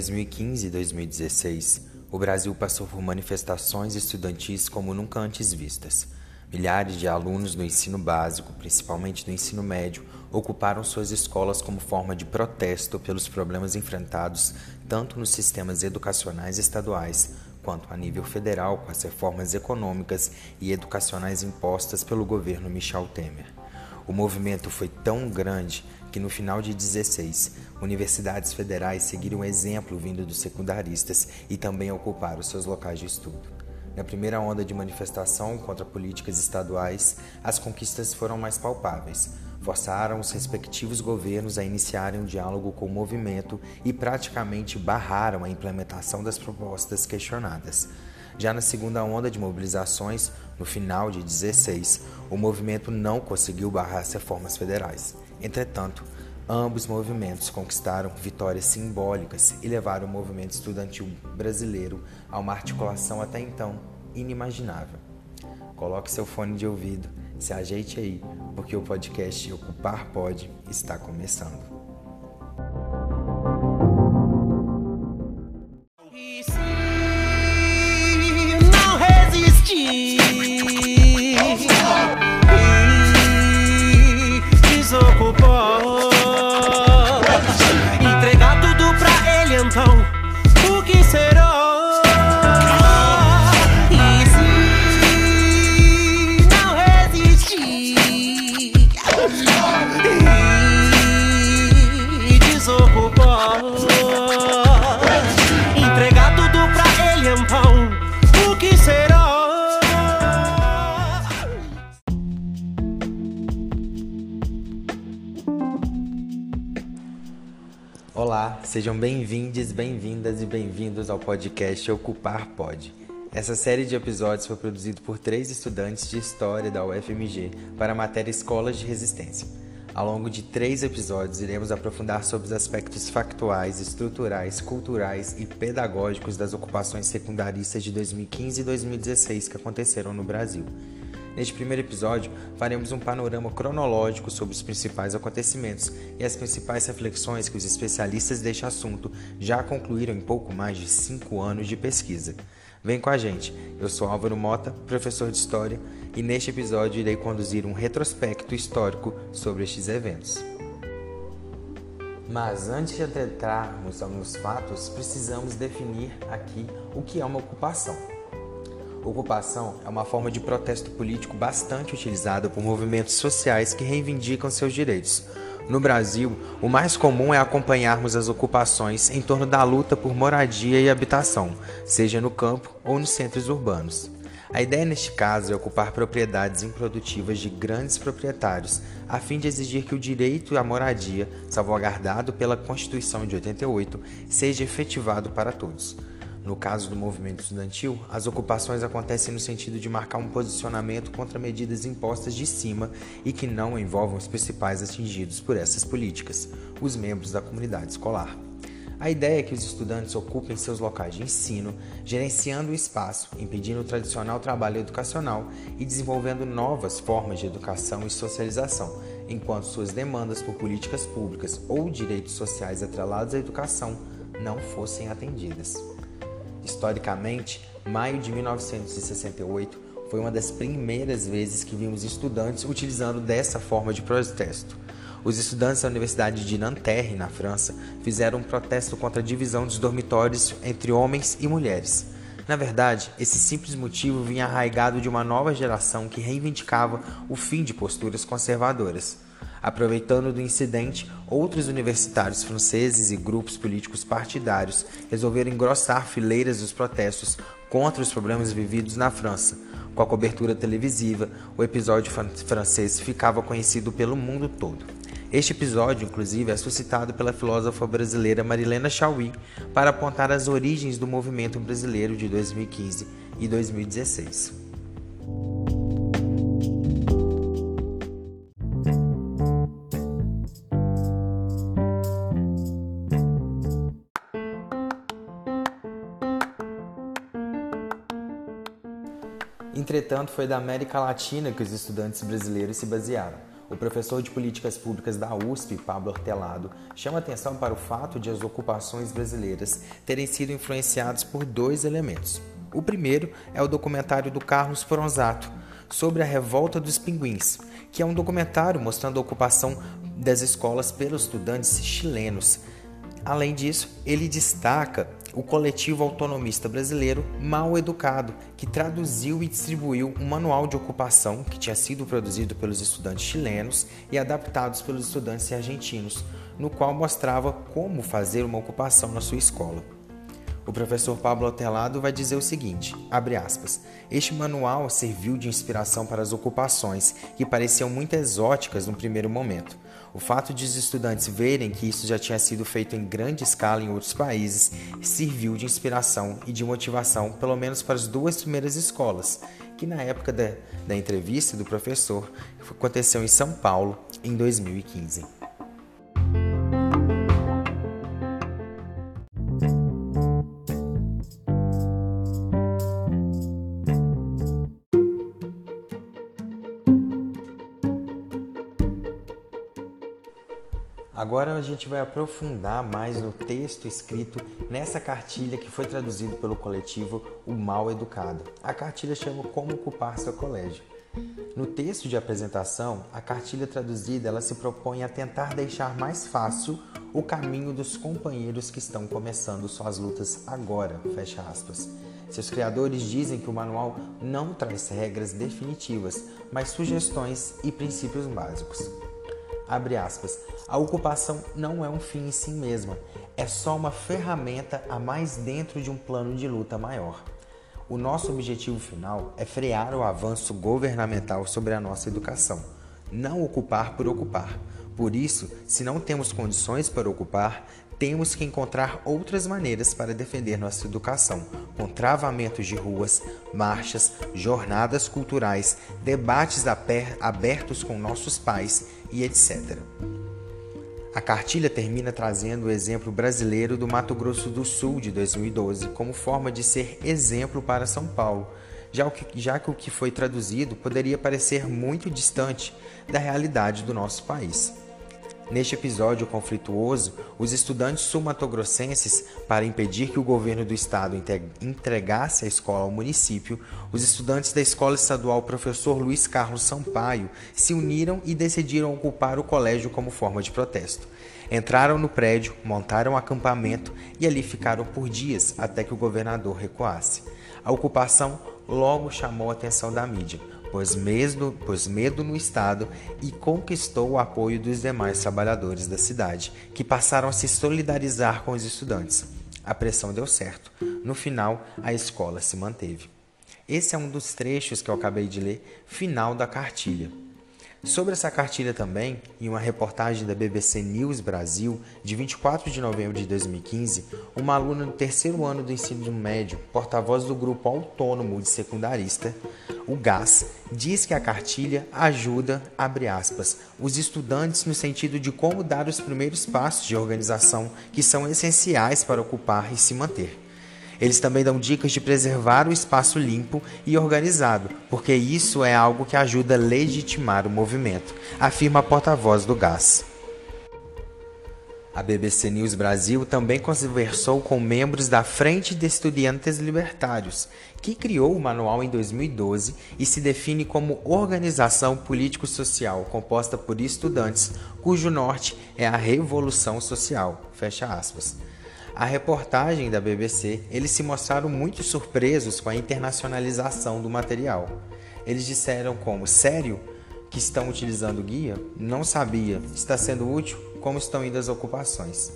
Em 2015 e 2016, o Brasil passou por manifestações estudantis como nunca antes vistas. Milhares de alunos do ensino básico, principalmente do ensino médio, ocuparam suas escolas como forma de protesto pelos problemas enfrentados tanto nos sistemas educacionais estaduais quanto a nível federal com as reformas econômicas e educacionais impostas pelo governo Michel Temer. O movimento foi tão grande que no final de 16, universidades federais seguiram o exemplo vindo dos secundaristas e também ocuparam seus locais de estudo. Na primeira onda de manifestação contra políticas estaduais, as conquistas foram mais palpáveis. Forçaram os respectivos governos a iniciarem um diálogo com o movimento e praticamente barraram a implementação das propostas questionadas. Já na segunda onda de mobilizações, no final de 16, o movimento não conseguiu barrar as reformas federais. Entretanto, ambos movimentos conquistaram vitórias simbólicas e levaram o movimento estudantil brasileiro a uma articulação até então inimaginável. Coloque seu fone de ouvido, se ajeite aí, porque o podcast Ocupar Pode está começando. Ao podcast Ocupar Pod. Essa série de episódios foi produzida por três estudantes de História da UFMG para a matéria Escolas de Resistência. Ao longo de três episódios, iremos aprofundar sobre os aspectos factuais, estruturais, culturais e pedagógicos das ocupações secundaristas de 2015 e 2016 que aconteceram no Brasil. Neste primeiro episódio, faremos um panorama cronológico sobre os principais acontecimentos e as principais reflexões que os especialistas deste assunto já concluíram em pouco mais de cinco anos de pesquisa. Vem com a gente, eu sou Álvaro Mota, professor de História, e neste episódio irei conduzir um retrospecto histórico sobre estes eventos. Mas antes de adentrarmos nos fatos, precisamos definir aqui o que é uma ocupação. Ocupação é uma forma de protesto político bastante utilizada por movimentos sociais que reivindicam seus direitos. No Brasil, o mais comum é acompanharmos as ocupações em torno da luta por moradia e habitação, seja no campo ou nos centros urbanos. A ideia neste caso é ocupar propriedades improdutivas de grandes proprietários, a fim de exigir que o direito à moradia, salvaguardado pela Constituição de 88, seja efetivado para todos. No caso do movimento estudantil, as ocupações acontecem no sentido de marcar um posicionamento contra medidas impostas de cima e que não envolvam os principais atingidos por essas políticas, os membros da comunidade escolar. A ideia é que os estudantes ocupem seus locais de ensino, gerenciando o espaço, impedindo o tradicional trabalho educacional e desenvolvendo novas formas de educação e socialização, enquanto suas demandas por políticas públicas ou direitos sociais atrelados à educação não fossem atendidas. Historicamente, maio de 1968 foi uma das primeiras vezes que vimos estudantes utilizando dessa forma de protesto. Os estudantes da Universidade de Nanterre, na França, fizeram um protesto contra a divisão dos dormitórios entre homens e mulheres. Na verdade, esse simples motivo vinha arraigado de uma nova geração que reivindicava o fim de posturas conservadoras. Aproveitando do incidente, outros universitários franceses e grupos políticos partidários resolveram engrossar fileiras dos protestos contra os problemas vividos na França. Com a cobertura televisiva, o episódio francês ficava conhecido pelo mundo todo. Este episódio, inclusive, é suscitado pela filósofa brasileira Marilena Chauí para apontar as origens do movimento brasileiro de 2015 e 2016. Entretanto, foi da América Latina que os estudantes brasileiros se basearam. O professor de políticas públicas da USP, Pablo Hortelado, chama atenção para o fato de as ocupações brasileiras terem sido influenciadas por dois elementos. O primeiro é o documentário do Carlos Fronzato sobre a revolta dos pinguins, que é um documentário mostrando a ocupação das escolas pelos estudantes chilenos. Além disso, ele destaca o coletivo autonomista brasileiro Mal Educado, que traduziu e distribuiu um manual de ocupação que tinha sido produzido pelos estudantes chilenos e adaptados pelos estudantes argentinos, no qual mostrava como fazer uma ocupação na sua escola. O professor Pablo Otelado vai dizer o seguinte, aspas, este manual serviu de inspiração para as ocupações, que pareciam muito exóticas no primeiro momento. O fato de os estudantes verem que isso já tinha sido feito em grande escala em outros países serviu de inspiração e de motivação, pelo menos para as duas primeiras escolas, que na época da, da entrevista do professor aconteceu em São Paulo em 2015. A gente vai aprofundar mais no texto escrito nessa cartilha que foi traduzido pelo coletivo O Mal Educado. A cartilha chama Como Ocupar Seu Colégio. No texto de apresentação, a cartilha traduzida ela se propõe a tentar deixar mais fácil o caminho dos companheiros que estão começando suas lutas agora, fecha aspas. Seus criadores dizem que o manual não traz regras definitivas, mas sugestões e princípios básicos. Abre aspas. A ocupação não é um fim em si mesma, é só uma ferramenta a mais dentro de um plano de luta maior. O nosso objetivo final é frear o avanço governamental sobre a nossa educação, não ocupar por ocupar. Por isso, se não temos condições para ocupar, temos que encontrar outras maneiras para defender nossa educação, com travamentos de ruas, marchas, jornadas culturais, debates abertos com nossos pais e etc. A cartilha termina trazendo o exemplo brasileiro do Mato Grosso do Sul de 2012 como forma de ser exemplo para São Paulo, já que, já que o que foi traduzido poderia parecer muito distante da realidade do nosso país. Neste episódio conflituoso, os estudantes sumatogrossenses, para impedir que o governo do estado entregasse a escola ao município, os estudantes da Escola Estadual Professor Luiz Carlos Sampaio se uniram e decidiram ocupar o colégio como forma de protesto. Entraram no prédio, montaram acampamento e ali ficaram por dias até que o governador recuasse. A ocupação logo chamou a atenção da mídia pôs medo, pôs medo no Estado e conquistou o apoio dos demais trabalhadores da cidade, que passaram a se solidarizar com os estudantes. A pressão deu certo. No final, a escola se manteve. Esse é um dos trechos que eu acabei de ler, final da cartilha. Sobre essa cartilha também, em uma reportagem da BBC News Brasil, de 24 de novembro de 2015, uma aluna do terceiro ano do ensino médio, porta-voz do grupo autônomo de secundarista, o GAS, diz que a cartilha ajuda, aspas, os estudantes no sentido de como dar os primeiros passos de organização que são essenciais para ocupar e se manter. Eles também dão dicas de preservar o espaço limpo e organizado, porque isso é algo que ajuda a legitimar o movimento, afirma a porta-voz do GAS. A BBC News Brasil também conversou com membros da Frente de Estudiantes Libertários, que criou o manual em 2012 e se define como organização político-social composta por estudantes, cujo norte é a revolução social. Fecha aspas. A reportagem da BBC, eles se mostraram muito surpresos com a internacionalização do material. Eles disseram como, sério? Que estão utilizando o guia? Não sabia. Está sendo útil? Como estão indo as ocupações?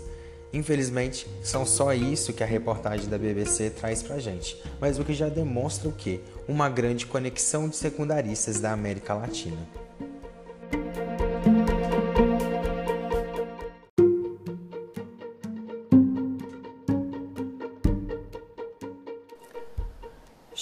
Infelizmente, são só isso que a reportagem da BBC traz pra gente, mas o que já demonstra o que? Uma grande conexão de secundaristas da América Latina.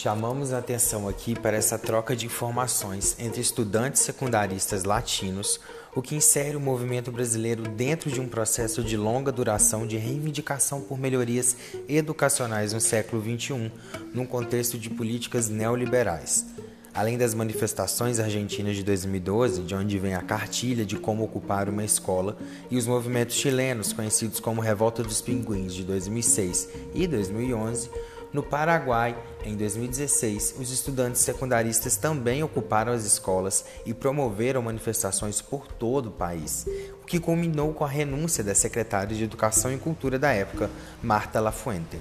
Chamamos a atenção aqui para essa troca de informações entre estudantes secundaristas latinos, o que insere o movimento brasileiro dentro de um processo de longa duração de reivindicação por melhorias educacionais no século XXI, num contexto de políticas neoliberais. Além das manifestações argentinas de 2012, de onde vem a cartilha de como ocupar uma escola, e os movimentos chilenos, conhecidos como Revolta dos Pinguins de 2006 e 2011, no Paraguai, em 2016, os estudantes secundaristas também ocuparam as escolas e promoveram manifestações por todo o país, o que culminou com a renúncia da secretária de Educação e Cultura da época, Marta Lafuente.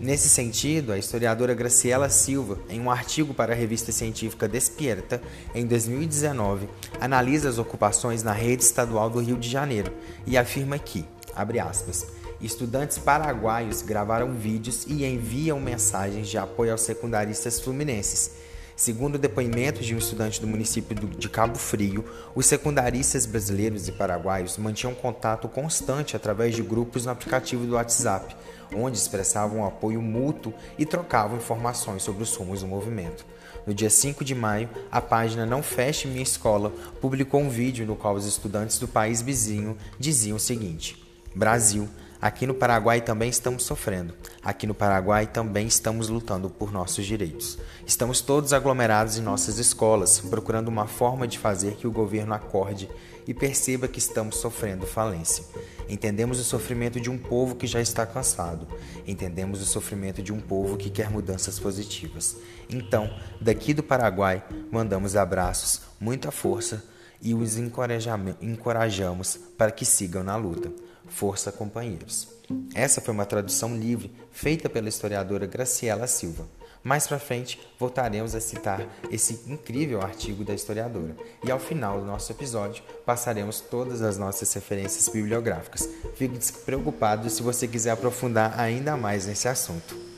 Nesse sentido, a historiadora Graciela Silva, em um artigo para a revista científica Despierta, em 2019, analisa as ocupações na rede estadual do Rio de Janeiro e afirma que, abre aspas, Estudantes paraguaios gravaram vídeos e enviam mensagens de apoio aos secundaristas fluminenses. Segundo depoimentos de um estudante do município de Cabo Frio, os secundaristas brasileiros e paraguaios mantinham contato constante através de grupos no aplicativo do WhatsApp, onde expressavam apoio mútuo e trocavam informações sobre os rumos do movimento. No dia 5 de maio, a página Não Feche Minha Escola publicou um vídeo no qual os estudantes do país vizinho diziam o seguinte: Brasil, Aqui no Paraguai também estamos sofrendo. Aqui no Paraguai também estamos lutando por nossos direitos. Estamos todos aglomerados em nossas escolas, procurando uma forma de fazer que o governo acorde e perceba que estamos sofrendo falência. Entendemos o sofrimento de um povo que já está cansado. Entendemos o sofrimento de um povo que quer mudanças positivas. Então, daqui do Paraguai, mandamos abraços, muita força e os encorajamos para que sigam na luta. Força Companheiros. Essa foi uma tradução livre feita pela historiadora Graciela Silva. Mais para frente, voltaremos a citar esse incrível artigo da historiadora. E ao final do nosso episódio, passaremos todas as nossas referências bibliográficas. Fique despreocupado se você quiser aprofundar ainda mais nesse assunto.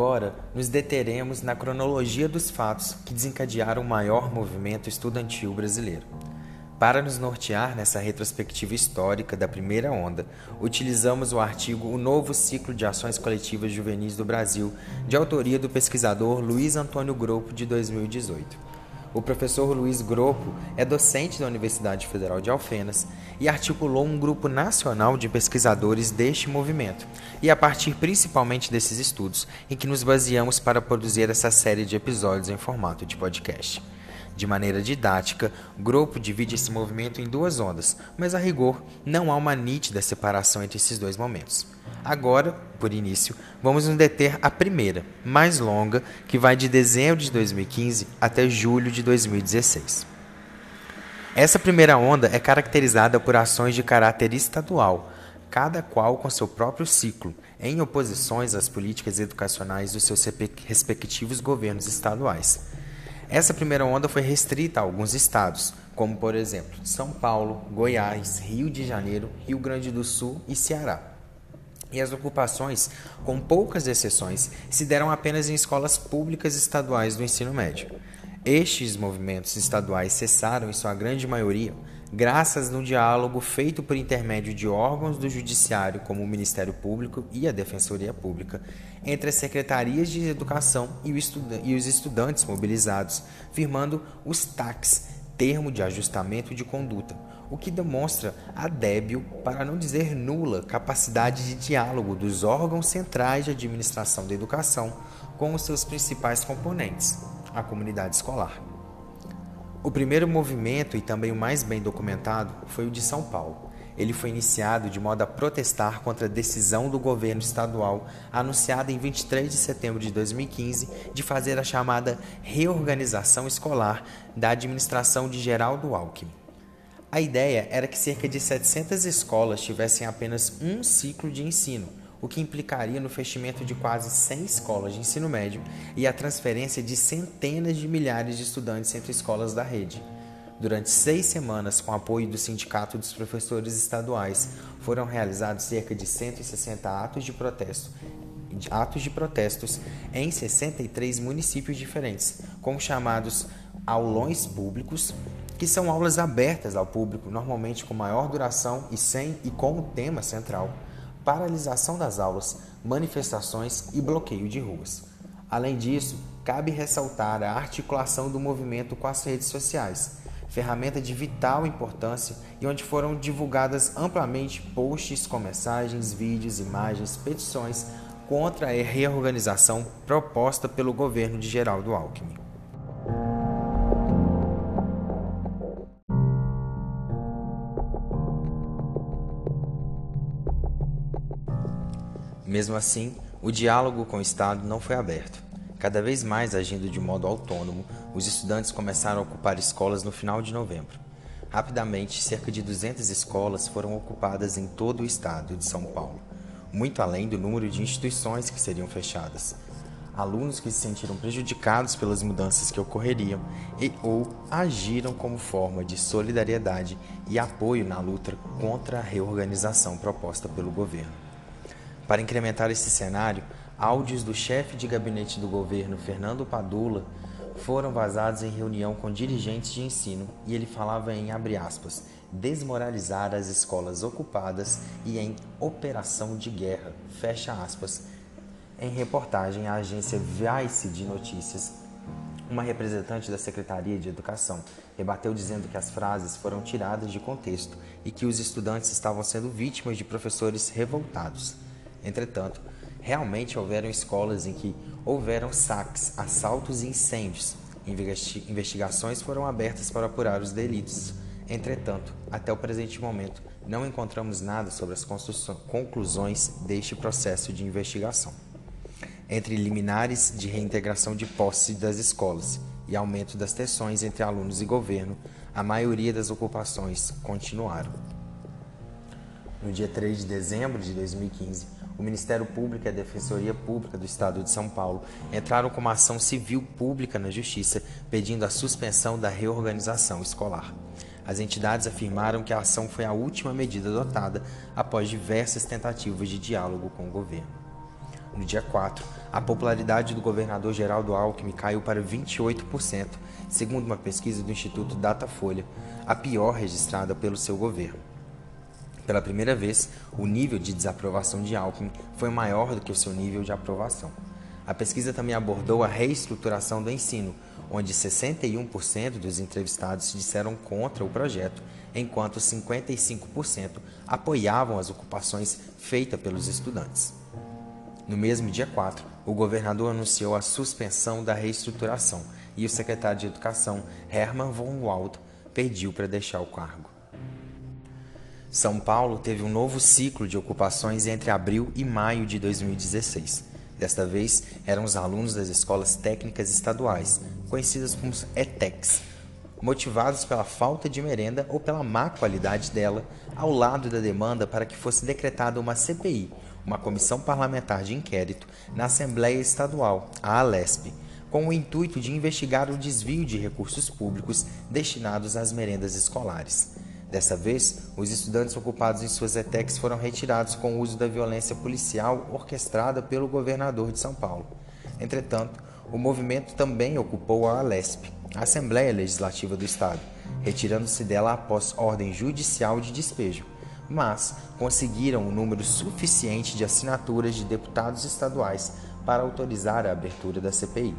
Agora, nos deteremos na cronologia dos fatos que desencadearam o maior movimento estudantil brasileiro. Para nos nortear nessa retrospectiva histórica da primeira onda, utilizamos o artigo O Novo Ciclo de Ações Coletivas Juvenis do Brasil, de autoria do pesquisador Luiz Antônio Grupo, de 2018. O professor Luiz Gropo é docente da Universidade Federal de Alfenas e articulou um grupo nacional de pesquisadores deste movimento, e a partir principalmente desses estudos em que nos baseamos para produzir essa série de episódios em formato de podcast. De maneira didática, o grupo divide esse movimento em duas ondas, mas a rigor não há uma nítida separação entre esses dois momentos. Agora, por início, vamos nos deter a primeira, mais longa, que vai de dezembro de 2015 até julho de 2016. Essa primeira onda é caracterizada por ações de caráter estadual, cada qual com seu próprio ciclo, em oposições às políticas educacionais dos seus respectivos governos estaduais. Essa primeira onda foi restrita a alguns estados, como por exemplo São Paulo, Goiás, Rio de Janeiro, Rio Grande do Sul e Ceará. E as ocupações, com poucas exceções, se deram apenas em escolas públicas estaduais do ensino médio. Estes movimentos estaduais cessaram, em sua grande maioria, graças no diálogo feito por intermédio de órgãos do Judiciário, como o Ministério Público e a Defensoria Pública, entre as secretarias de educação e os estudantes mobilizados, firmando os TACs, termo de ajustamento de conduta, o que demonstra a débil, para não dizer nula, capacidade de diálogo dos órgãos centrais de administração da educação com os seus principais componentes, a comunidade escolar. O primeiro movimento e também o mais bem documentado foi o de São Paulo. Ele foi iniciado de modo a protestar contra a decisão do governo estadual, anunciada em 23 de setembro de 2015, de fazer a chamada reorganização escolar da administração de Geraldo Alckmin. A ideia era que cerca de 700 escolas tivessem apenas um ciclo de ensino, o que implicaria no fechamento de quase 100 escolas de ensino médio e a transferência de centenas de milhares de estudantes entre escolas da rede. Durante seis semanas, com apoio do Sindicato dos Professores Estaduais, foram realizados cerca de 160 atos de protesto atos de protestos em 63 municípios diferentes, com chamados aulões públicos, que são aulas abertas ao público, normalmente com maior duração e sem e com o tema central, paralisação das aulas, manifestações e bloqueio de ruas. Além disso, cabe ressaltar a articulação do movimento com as redes sociais, ferramenta de vital importância e onde foram divulgadas amplamente posts com mensagens, vídeos, imagens, petições contra a reorganização proposta pelo governo de Geraldo Alckmin. Mesmo assim, o diálogo com o Estado não foi aberto. Cada vez mais agindo de modo autônomo, os estudantes começaram a ocupar escolas no final de novembro. Rapidamente, cerca de 200 escolas foram ocupadas em todo o estado de São Paulo, muito além do número de instituições que seriam fechadas. Alunos que se sentiram prejudicados pelas mudanças que ocorreriam e ou agiram como forma de solidariedade e apoio na luta contra a reorganização proposta pelo governo. Para incrementar esse cenário, áudios do chefe de gabinete do governo, Fernando Padula, foram vazados em reunião com dirigentes de ensino e ele falava em abre aspas, desmoralizar as escolas ocupadas e em operação de guerra, fecha aspas. Em reportagem à agência Vice de Notícias, uma representante da Secretaria de Educação rebateu dizendo que as frases foram tiradas de contexto e que os estudantes estavam sendo vítimas de professores revoltados. Entretanto, realmente houveram escolas em que houveram saques, assaltos e incêndios. Investigações foram abertas para apurar os delitos. Entretanto, até o presente momento, não encontramos nada sobre as conclusões deste processo de investigação. Entre liminares de reintegração de posse das escolas e aumento das tensões entre alunos e governo, a maioria das ocupações continuaram. No dia 3 de dezembro de 2015, o Ministério Público e a Defensoria Pública do Estado de São Paulo entraram com uma ação civil pública na Justiça pedindo a suspensão da reorganização escolar. As entidades afirmaram que a ação foi a última medida adotada após diversas tentativas de diálogo com o governo. No dia 4, a popularidade do governador Geraldo Alckmin caiu para 28%, segundo uma pesquisa do Instituto Datafolha, a pior registrada pelo seu governo. Pela primeira vez, o nível de desaprovação de Alckmin foi maior do que o seu nível de aprovação. A pesquisa também abordou a reestruturação do ensino, onde 61% dos entrevistados disseram contra o projeto, enquanto 55% apoiavam as ocupações feitas pelos estudantes. No mesmo dia 4, o governador anunciou a suspensão da reestruturação e o secretário de Educação, Hermann von Wald, pediu para deixar o cargo. São Paulo teve um novo ciclo de ocupações entre abril e maio de 2016. Desta vez, eram os alunos das escolas técnicas estaduais, conhecidas como ETECs, motivados pela falta de merenda ou pela má qualidade dela, ao lado da demanda para que fosse decretada uma CPI, uma comissão parlamentar de inquérito, na Assembleia Estadual, a Alesp, com o intuito de investigar o desvio de recursos públicos destinados às merendas escolares. Dessa vez, os estudantes ocupados em suas ETECs foram retirados com o uso da violência policial orquestrada pelo governador de São Paulo. Entretanto, o movimento também ocupou a Alesp, a Assembleia Legislativa do Estado, retirando-se dela após ordem judicial de despejo, mas conseguiram um número suficiente de assinaturas de deputados estaduais para autorizar a abertura da CPI.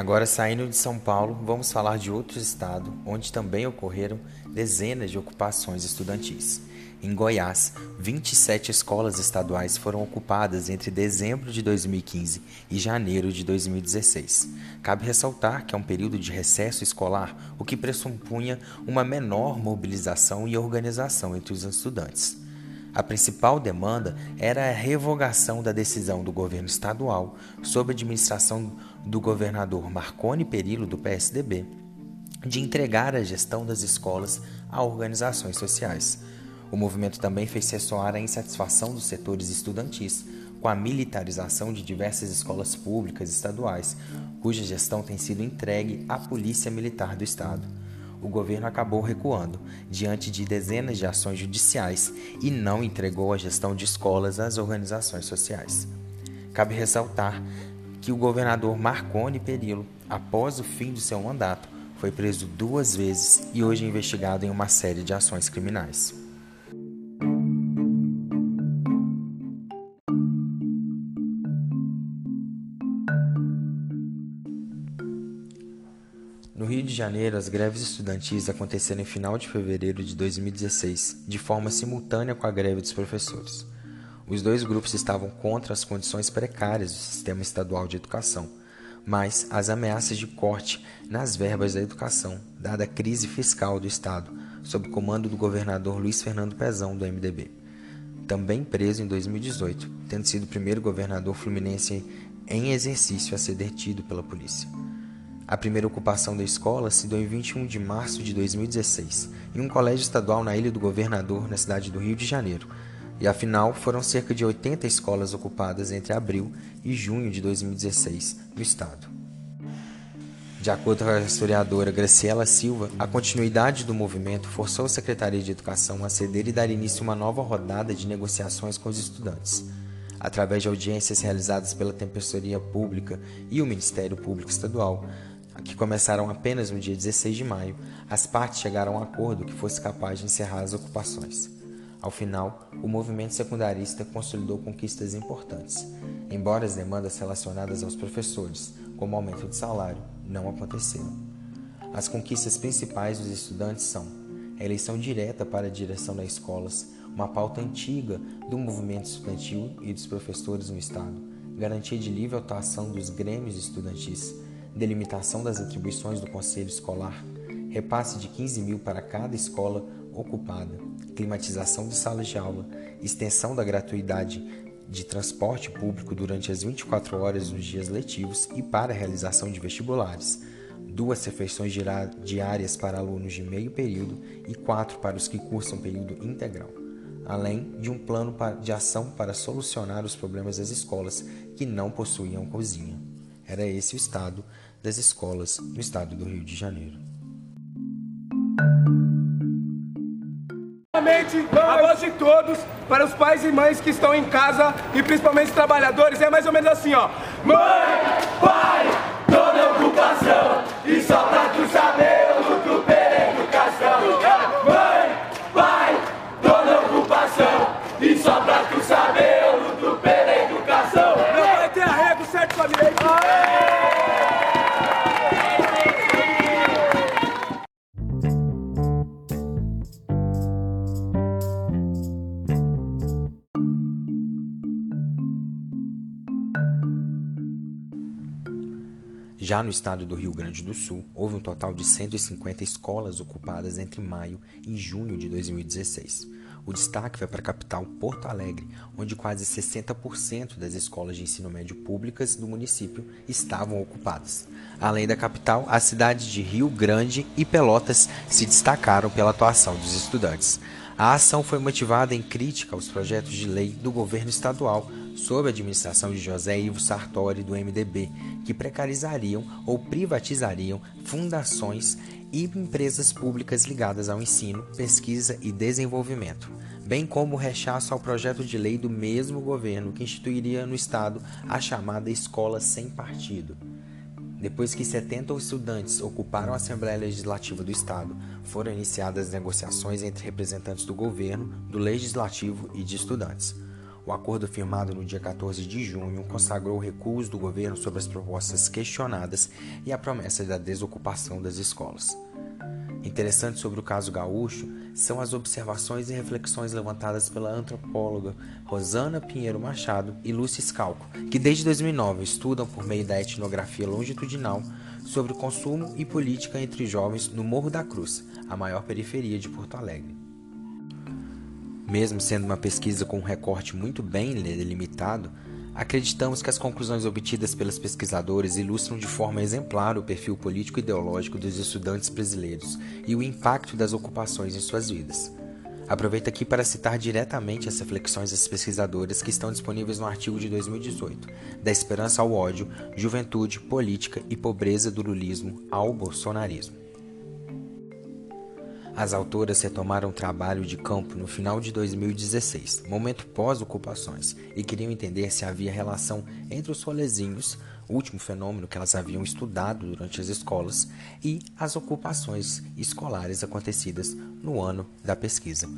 Agora, saindo de São Paulo, vamos falar de outro estado onde também ocorreram dezenas de ocupações estudantis. Em Goiás, 27 escolas estaduais foram ocupadas entre dezembro de 2015 e janeiro de 2016. Cabe ressaltar que é um período de recesso escolar, o que pressupunha uma menor mobilização e organização entre os estudantes. A principal demanda era a revogação da decisão do governo estadual sob a administração do governador Marconi Perillo do PSDB de entregar a gestão das escolas a organizações sociais. O movimento também fez ressoar a insatisfação dos setores estudantis com a militarização de diversas escolas públicas estaduais, cuja gestão tem sido entregue à Polícia Militar do Estado o governo acabou recuando diante de dezenas de ações judiciais e não entregou a gestão de escolas às organizações sociais. Cabe ressaltar que o governador Marconi Perillo, após o fim do seu mandato, foi preso duas vezes e hoje é investigado em uma série de ações criminais. No Rio de Janeiro, as greves estudantis aconteceram em final de fevereiro de 2016, de forma simultânea com a greve dos professores. Os dois grupos estavam contra as condições precárias do sistema estadual de educação, mas as ameaças de corte nas verbas da educação, dada a crise fiscal do Estado, sob comando do governador Luiz Fernando Pezão, do MDB. Também preso em 2018, tendo sido o primeiro governador fluminense em exercício a ser detido pela polícia. A primeira ocupação da escola se deu em 21 de março de 2016, em um colégio estadual na Ilha do Governador, na cidade do Rio de Janeiro. E afinal, foram cerca de 80 escolas ocupadas entre abril e junho de 2016 no estado. De acordo com a historiadora Graciela Silva, a continuidade do movimento forçou a Secretaria de Educação a ceder e dar início a uma nova rodada de negociações com os estudantes. Através de audiências realizadas pela Tempestria Pública e o Ministério Público Estadual, que começaram apenas no dia 16 de maio, as partes chegaram a um acordo que fosse capaz de encerrar as ocupações. Ao final, o movimento secundarista consolidou conquistas importantes, embora as demandas relacionadas aos professores, como aumento de salário, não aconteceram. As conquistas principais dos estudantes são a eleição direta para a direção das escolas, uma pauta antiga do movimento estudantil e dos professores no Estado, garantia de livre atuação dos grêmios estudantis, delimitação das atribuições do conselho escolar, repasse de 15 mil para cada escola ocupada, climatização de salas de aula, extensão da gratuidade de transporte público durante as 24 horas nos dias letivos e para a realização de vestibulares, duas refeições diárias para alunos de meio período e quatro para os que cursam período integral, além de um plano de ação para solucionar os problemas das escolas que não possuíam cozinha. Era esse o estado das escolas no estado do Rio de Janeiro. A voz de todos, para os pais e mães que estão em casa e principalmente os trabalhadores, é mais ou menos assim, ó. Mãe, Já no estado do Rio Grande do Sul, houve um total de 150 escolas ocupadas entre maio e junho de 2016. O destaque vai para a capital Porto Alegre, onde quase 60% das escolas de ensino médio públicas do município estavam ocupadas. Além da capital, as cidades de Rio Grande e Pelotas se destacaram pela atuação dos estudantes. A ação foi motivada em crítica aos projetos de lei do governo estadual sob a administração de José Ivo Sartori do MDB, que precarizariam ou privatizariam fundações e empresas públicas ligadas ao ensino, pesquisa e desenvolvimento, bem como o rechaço ao projeto de lei do mesmo governo que instituiria no Estado a chamada Escola Sem Partido. Depois que 70 estudantes ocuparam a Assembleia Legislativa do Estado, foram iniciadas negociações entre representantes do governo, do legislativo e de estudantes. O acordo firmado no dia 14 de junho consagrou o recuso do governo sobre as propostas questionadas e a promessa da desocupação das escolas. Interessante sobre o caso gaúcho são as observações e reflexões levantadas pela antropóloga Rosana Pinheiro Machado e Lúcia Scalco, que desde 2009 estudam por meio da etnografia longitudinal sobre o consumo e política entre jovens no Morro da Cruz, a maior periferia de Porto Alegre. Mesmo sendo uma pesquisa com um recorte muito bem delimitado, acreditamos que as conclusões obtidas pelos pesquisadores ilustram de forma exemplar o perfil político-ideológico dos estudantes brasileiros e o impacto das ocupações em suas vidas. Aproveito aqui para citar diretamente as reflexões das pesquisadoras que estão disponíveis no artigo de 2018, Da Esperança ao Ódio, Juventude, Política e Pobreza do Lulismo ao Bolsonarismo. As autoras retomaram o trabalho de campo no final de 2016, momento pós-ocupações, e queriam entender se havia relação entre os rolezinhos, último fenômeno que elas haviam estudado durante as escolas, e as ocupações escolares acontecidas no ano da pesquisa.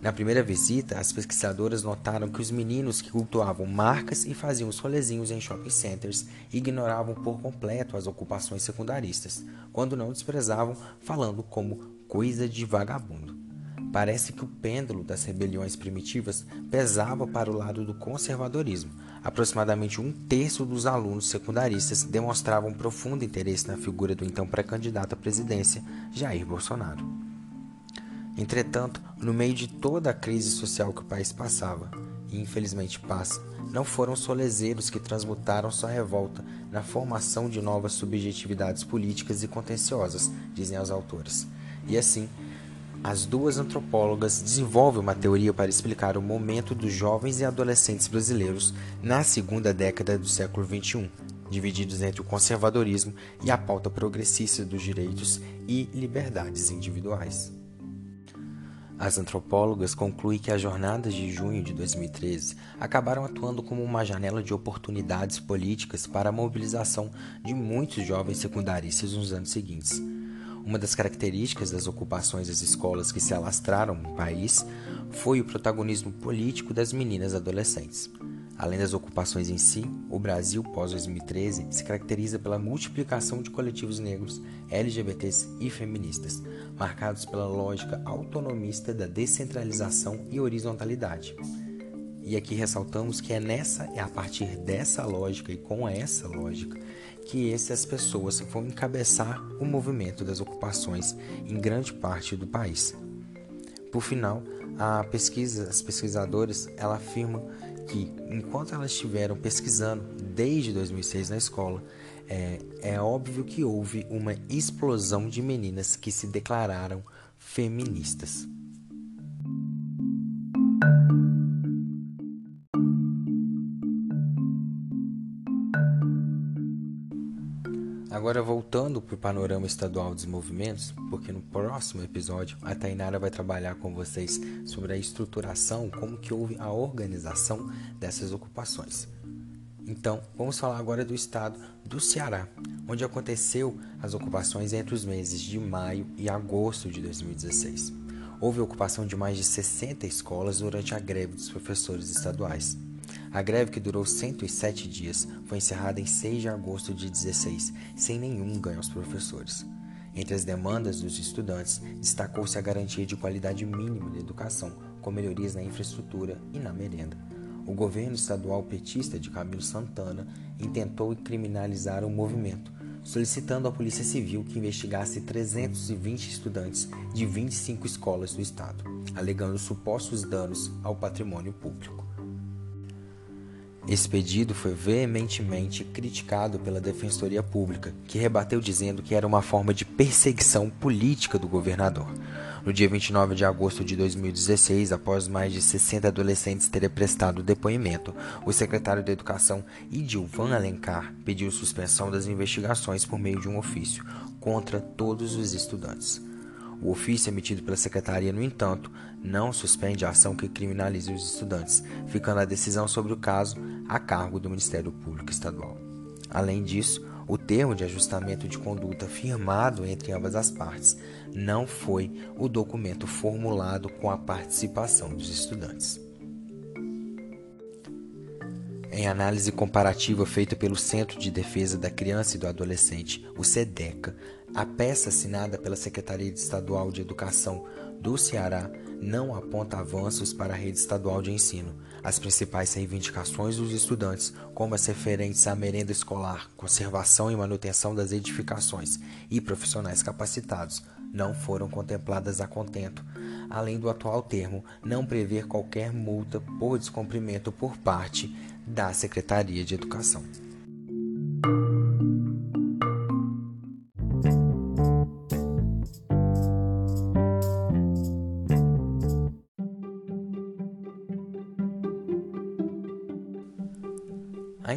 Na primeira visita, as pesquisadoras notaram que os meninos que cultuavam marcas e faziam os rolezinhos em shopping centers ignoravam por completo as ocupações secundaristas, quando não desprezavam, falando como coisa de vagabundo. Parece que o pêndulo das rebeliões primitivas pesava para o lado do conservadorismo. Aproximadamente um terço dos alunos secundaristas demonstravam profundo interesse na figura do então pré-candidato à presidência, Jair Bolsonaro. Entretanto, no meio de toda a crise social que o país passava, e infelizmente passa, não foram solezeiros que transmutaram sua revolta na formação de novas subjetividades políticas e contenciosas, dizem os autores. E assim, as duas antropólogas desenvolvem uma teoria para explicar o momento dos jovens e adolescentes brasileiros na segunda década do século XXI, divididos entre o conservadorismo e a pauta progressista dos direitos e liberdades individuais. As antropólogas concluem que as jornadas de junho de 2013 acabaram atuando como uma janela de oportunidades políticas para a mobilização de muitos jovens secundaristas nos anos seguintes. Uma das características das ocupações das escolas que se alastraram no país foi o protagonismo político das meninas adolescentes. Além das ocupações em si, o Brasil pós-2013 se caracteriza pela multiplicação de coletivos negros, LGBTs e feministas, marcados pela lógica autonomista da descentralização e horizontalidade. E aqui ressaltamos que é nessa, é a partir dessa lógica e com essa lógica que essas pessoas vão encabeçar o movimento das ocupações em grande parte do país. Por final, a pesquisa, as pesquisadoras, ela afirmam que enquanto elas estiveram pesquisando desde 2006 na escola, é, é óbvio que houve uma explosão de meninas que se declararam feministas. Agora voltando para o panorama estadual dos movimentos, porque no próximo episódio a Tainara vai trabalhar com vocês sobre a estruturação, como que houve a organização dessas ocupações. Então, vamos falar agora do estado do Ceará, onde aconteceu as ocupações entre os meses de maio e agosto de 2016. Houve ocupação de mais de 60 escolas durante a greve dos professores estaduais. A greve, que durou 107 dias, foi encerrada em 6 de agosto de 16, sem nenhum ganho aos professores. Entre as demandas dos estudantes, destacou-se a garantia de qualidade mínima de educação, com melhorias na infraestrutura e na merenda. O governo estadual petista de Camilo Santana intentou criminalizar o movimento, solicitando à Polícia Civil que investigasse 320 estudantes de 25 escolas do estado, alegando supostos danos ao patrimônio público. Esse pedido foi veementemente criticado pela Defensoria Pública, que rebateu dizendo que era uma forma de perseguição política do governador. No dia 29 de agosto de 2016, após mais de 60 adolescentes terem prestado depoimento, o secretário da Educação, Idilvan Alencar, pediu suspensão das investigações por meio de um ofício contra todos os estudantes. O ofício emitido pela secretaria, no entanto, não suspende a ação que criminalize os estudantes, ficando a decisão sobre o caso a cargo do Ministério Público Estadual. Além disso, o termo de ajustamento de conduta firmado entre ambas as partes não foi o documento formulado com a participação dos estudantes. Em análise comparativa feita pelo Centro de Defesa da Criança e do Adolescente, o SEDECA, a peça assinada pela Secretaria Estadual de Educação do Ceará não aponta avanços para a rede estadual de ensino. As principais reivindicações dos estudantes, como as referentes à merenda escolar, conservação e manutenção das edificações e profissionais capacitados, não foram contempladas a contento, além do atual termo não prever qualquer multa por descumprimento por parte da Secretaria de Educação.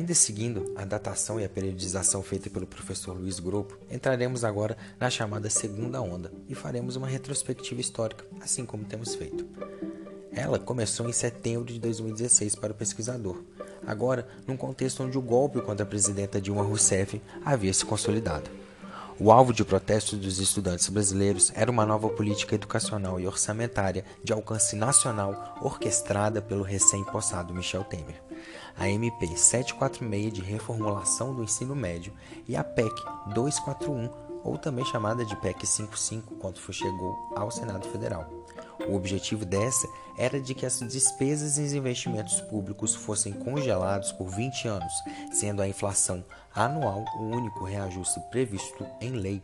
Ainda seguindo a datação e a periodização feita pelo professor Luiz Grupo, entraremos agora na chamada segunda onda e faremos uma retrospectiva histórica, assim como temos feito. Ela começou em setembro de 2016 para o pesquisador, agora num contexto onde o golpe contra a presidenta Dilma Rousseff havia se consolidado. O alvo de protestos dos estudantes brasileiros era uma nova política educacional e orçamentária de alcance nacional orquestrada pelo recém-possado Michel Temer. A MP 746 de reformulação do ensino médio e a PEC 241, ou também chamada de PEC 55, quando chegou ao Senado Federal. O objetivo dessa era de que as despesas e os investimentos públicos fossem congelados por 20 anos, sendo a inflação anual o único reajuste previsto em lei.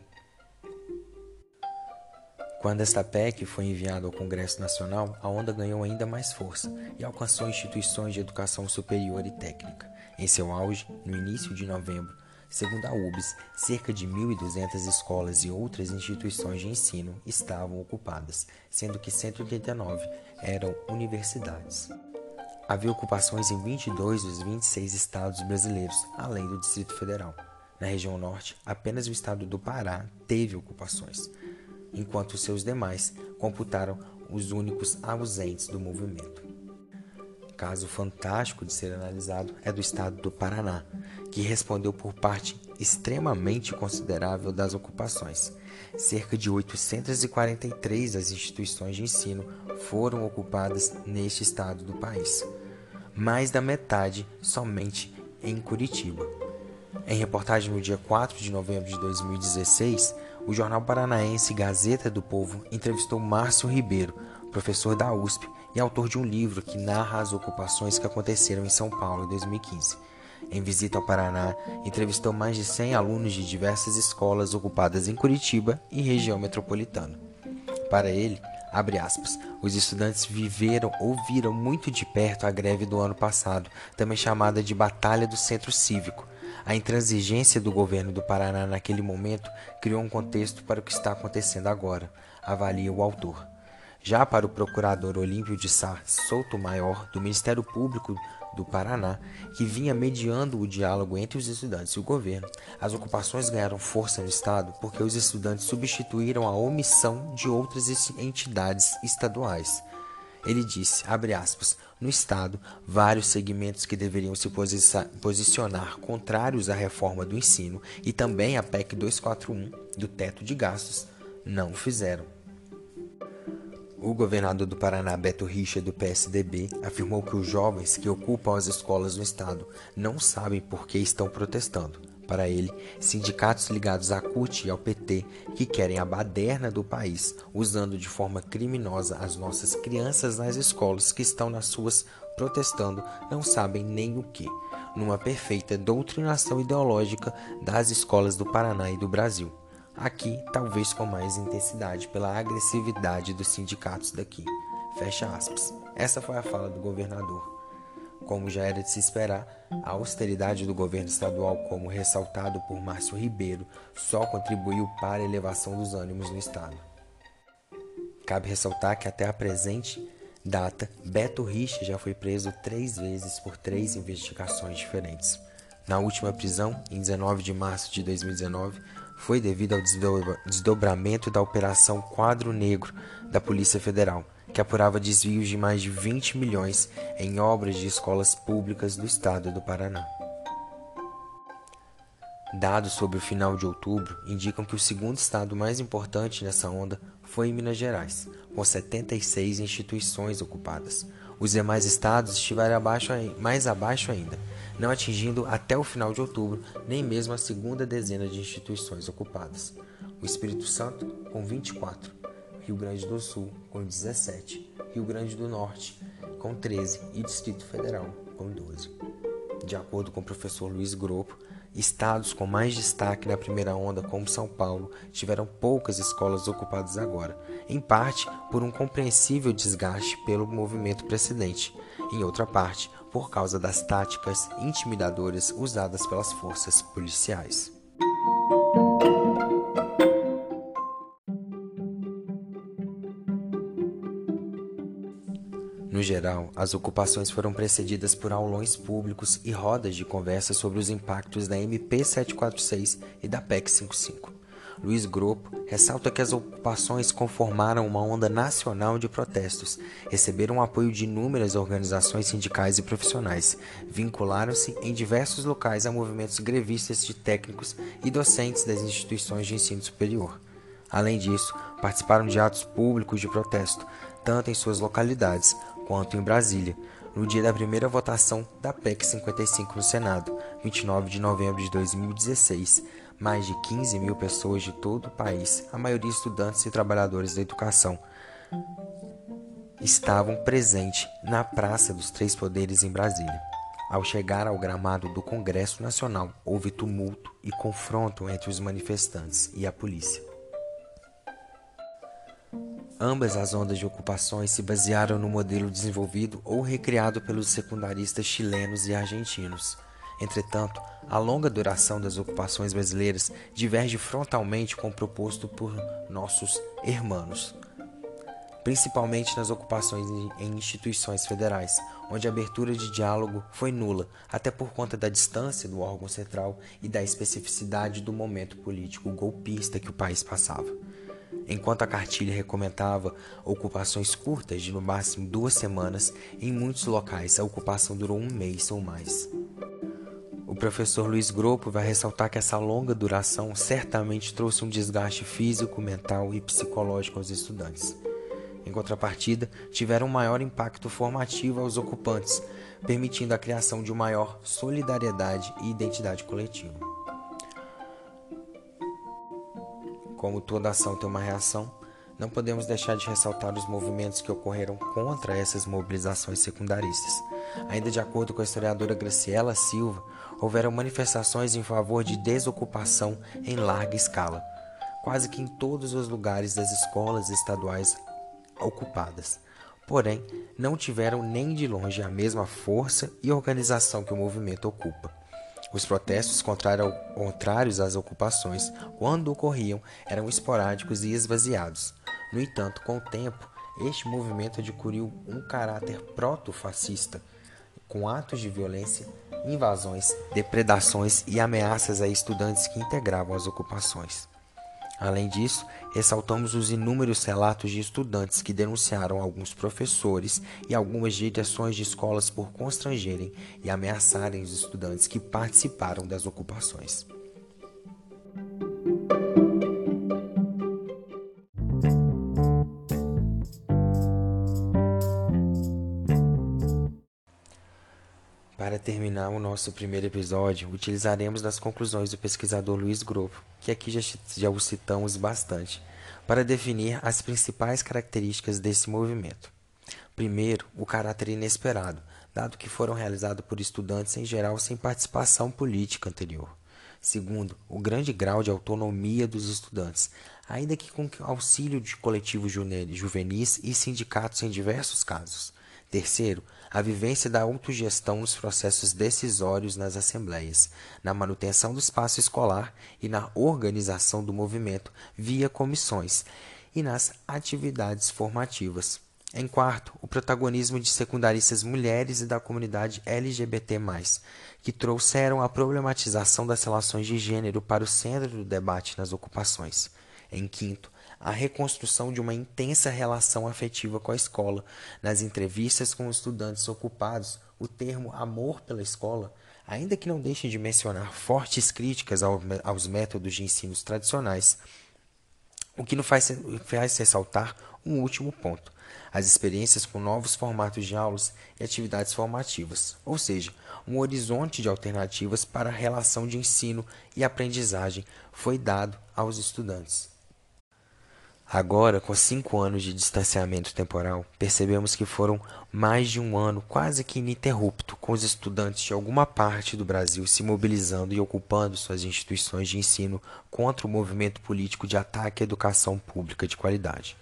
Quando esta PEC foi enviada ao Congresso Nacional, a onda ganhou ainda mais força e alcançou instituições de educação superior e técnica. Em seu auge, no início de novembro, Segundo a UBS, cerca de 1.200 escolas e outras instituições de ensino estavam ocupadas, sendo que 189 eram universidades. Havia ocupações em 22 dos 26 estados brasileiros, além do Distrito Federal. Na região norte, apenas o estado do Pará teve ocupações, enquanto seus demais computaram os únicos ausentes do movimento caso fantástico de ser analisado é do estado do Paraná, que respondeu por parte extremamente considerável das ocupações. Cerca de 843 das instituições de ensino foram ocupadas neste estado do país, mais da metade somente em Curitiba. Em reportagem no dia 4 de novembro de 2016, o jornal paranaense Gazeta do Povo entrevistou Márcio Ribeiro, professor da USP e autor de um livro que narra as ocupações que aconteceram em São Paulo em 2015. Em visita ao Paraná, entrevistou mais de 100 alunos de diversas escolas ocupadas em Curitiba e região metropolitana. Para ele, aspas, os estudantes viveram ou viram muito de perto a greve do ano passado, também chamada de Batalha do Centro Cívico. A intransigência do governo do Paraná naquele momento criou um contexto para o que está acontecendo agora, avalia o autor. Já para o procurador Olímpio de Sá Souto Maior, do Ministério Público do Paraná, que vinha mediando o diálogo entre os estudantes e o governo, as ocupações ganharam força no Estado porque os estudantes substituíram a omissão de outras entidades estaduais. Ele disse, aspas, no Estado, vários segmentos que deveriam se posicionar contrários à reforma do ensino e também à PEC 241 do teto de gastos não fizeram. O governador do Paraná, Beto Richa, do PSDB, afirmou que os jovens que ocupam as escolas no estado não sabem por que estão protestando. Para ele, sindicatos ligados à CUT e ao PT que querem a baderna do país, usando de forma criminosa as nossas crianças nas escolas que estão nas suas protestando, não sabem nem o que, numa perfeita doutrinação ideológica das escolas do Paraná e do Brasil aqui talvez com mais intensidade pela agressividade dos sindicatos daqui. Fecha aspas. Essa foi a fala do governador. Como já era de se esperar, a austeridade do governo estadual, como ressaltado por Márcio Ribeiro, só contribuiu para a elevação dos ânimos no estado. Cabe ressaltar que até a presente data, Beto Richa já foi preso três vezes por três investigações diferentes. Na última prisão, em 19 de março de 2019, foi devido ao desdobramento da Operação Quadro Negro da Polícia Federal, que apurava desvios de mais de 20 milhões em obras de escolas públicas do estado do Paraná. Dados sobre o final de outubro indicam que o segundo estado mais importante nessa onda foi em Minas Gerais, com 76 instituições ocupadas. Os demais estados estiveram abaixo, mais abaixo ainda, não atingindo até o final de outubro nem mesmo a segunda dezena de instituições ocupadas. O Espírito Santo, com 24, Rio Grande do Sul, com 17, Rio Grande do Norte, com 13 e Distrito Federal, com 12. De acordo com o professor Luiz Gropo, estados com mais destaque na primeira onda, como São Paulo, tiveram poucas escolas ocupadas agora, em parte por um compreensível desgaste pelo movimento precedente, em outra parte por causa das táticas intimidadoras usadas pelas forças policiais. Geral, as ocupações foram precedidas por aulões públicos e rodas de conversa sobre os impactos da MP 746 e da PEC 55. Luiz Gropo ressalta que as ocupações conformaram uma onda nacional de protestos, receberam apoio de inúmeras organizações sindicais e profissionais, vincularam-se em diversos locais a movimentos grevistas de técnicos e docentes das instituições de ensino superior. Além disso, participaram de atos públicos de protesto, tanto em suas localidades quanto em Brasília, no dia da primeira votação da PEC 55 no Senado, 29 de novembro de 2016. Mais de 15 mil pessoas de todo o país, a maioria estudantes e trabalhadores da educação, estavam presentes na Praça dos Três Poderes em Brasília. Ao chegar ao gramado do Congresso Nacional, houve tumulto e confronto entre os manifestantes e a polícia. Ambas as ondas de ocupações se basearam no modelo desenvolvido ou recriado pelos secundaristas chilenos e argentinos. Entretanto, a longa duração das ocupações brasileiras diverge frontalmente com o proposto por nossos hermanos, principalmente nas ocupações em instituições federais, onde a abertura de diálogo foi nula, até por conta da distância do órgão central e da especificidade do momento político golpista que o país passava. Enquanto a cartilha recomendava ocupações curtas de no máximo duas semanas, em muitos locais a ocupação durou um mês ou mais. O professor Luiz Gropo vai ressaltar que essa longa duração certamente trouxe um desgaste físico, mental e psicológico aos estudantes. Em contrapartida, tiveram um maior impacto formativo aos ocupantes, permitindo a criação de maior solidariedade e identidade coletiva. Como toda ação tem uma reação, não podemos deixar de ressaltar os movimentos que ocorreram contra essas mobilizações secundaristas. Ainda de acordo com a historiadora Graciela Silva, houveram manifestações em favor de desocupação em larga escala, quase que em todos os lugares das escolas estaduais ocupadas. Porém, não tiveram nem de longe a mesma força e organização que o movimento ocupa. Os protestos contrários às ocupações, quando ocorriam, eram esporádicos e esvaziados. No entanto, com o tempo, este movimento adquiriu um caráter proto-fascista, com atos de violência, invasões, depredações e ameaças a estudantes que integravam as ocupações. Além disso, ressaltamos os inúmeros relatos de estudantes que denunciaram alguns professores e algumas direções de escolas por constrangerem e ameaçarem os estudantes que participaram das ocupações. Para terminar o nosso primeiro episódio, utilizaremos das conclusões do pesquisador Luiz Gropo, que aqui já, já o citamos bastante, para definir as principais características desse movimento. Primeiro, o caráter inesperado, dado que foram realizados por estudantes em geral sem participação política anterior. Segundo, o grande grau de autonomia dos estudantes, ainda que com auxílio de coletivos juvenis e sindicatos em diversos casos. Terceiro, a vivência da autogestão nos processos decisórios nas assembleias, na manutenção do espaço escolar e na organização do movimento via comissões e nas atividades formativas. Em quarto, o protagonismo de secundaristas mulheres e da comunidade LGBT+, que trouxeram a problematização das relações de gênero para o centro do debate nas ocupações. Em quinto, a reconstrução de uma intensa relação afetiva com a escola. Nas entrevistas com estudantes ocupados, o termo amor pela escola, ainda que não deixe de mencionar fortes críticas aos métodos de ensino tradicionais, o que nos faz, faz ressaltar um último ponto: as experiências com novos formatos de aulas e atividades formativas, ou seja, um horizonte de alternativas para a relação de ensino e aprendizagem foi dado aos estudantes. Agora, com cinco anos de distanciamento temporal, percebemos que foram mais de um ano quase que ininterrupto com os estudantes de alguma parte do Brasil se mobilizando e ocupando suas instituições de ensino contra o movimento político de ataque à educação pública de qualidade.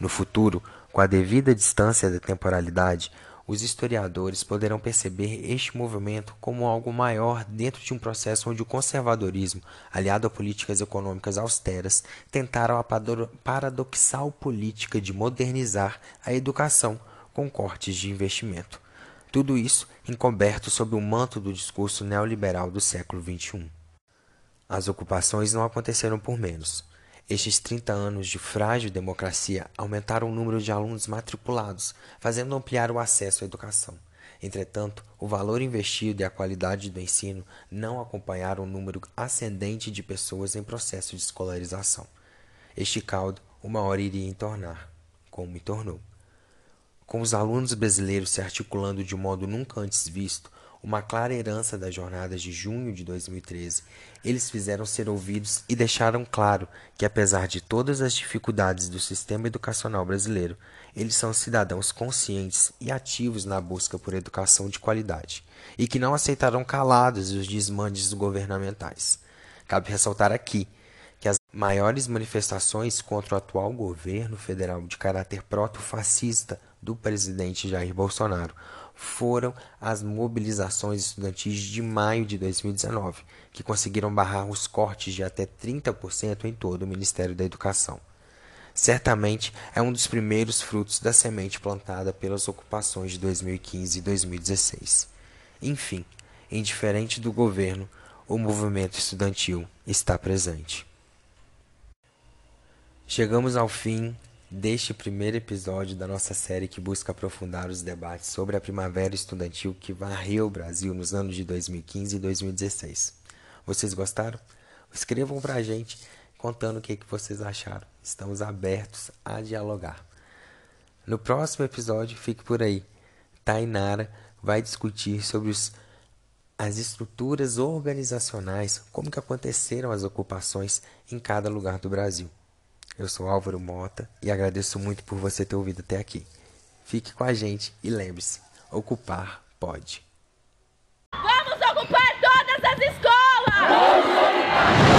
No futuro, com a devida distância da temporalidade, os historiadores poderão perceber este movimento como algo maior dentro de um processo onde o conservadorismo, aliado a políticas econômicas austeras, tentaram a paradoxal política de modernizar a educação com cortes de investimento. Tudo isso encoberto sob o manto do discurso neoliberal do século XXI. As ocupações não aconteceram por menos. Estes 30 anos de frágil democracia aumentaram o número de alunos matriculados, fazendo ampliar o acesso à educação. Entretanto, o valor investido e a qualidade do ensino não acompanharam o número ascendente de pessoas em processo de escolarização. Este caldo uma hora iria entornar, como entornou. Com os alunos brasileiros se articulando de um modo nunca antes visto, uma clara herança das jornadas de junho de 2013, eles fizeram ser ouvidos e deixaram claro que, apesar de todas as dificuldades do sistema educacional brasileiro, eles são cidadãos conscientes e ativos na busca por educação de qualidade e que não aceitarão calados os desmandes governamentais. Cabe ressaltar aqui maiores manifestações contra o atual governo federal de caráter proto-fascista do presidente Jair Bolsonaro foram as mobilizações estudantis de maio de 2019, que conseguiram barrar os cortes de até 30% em todo o Ministério da Educação. Certamente é um dos primeiros frutos da semente plantada pelas ocupações de 2015 e 2016. Enfim, indiferente do governo, o movimento estudantil está presente. Chegamos ao fim deste primeiro episódio da nossa série que busca aprofundar os debates sobre a primavera estudantil que varreu o Brasil nos anos de 2015 e 2016. Vocês gostaram? Escrevam para a gente contando o que, que vocês acharam. Estamos abertos a dialogar. No próximo episódio, fique por aí. Tainara vai discutir sobre os, as estruturas organizacionais, como que aconteceram as ocupações em cada lugar do Brasil. Eu sou Álvaro Mota e agradeço muito por você ter ouvido até aqui. Fique com a gente e lembre-se: ocupar pode. Vamos ocupar todas as escolas! Vamos ocupar!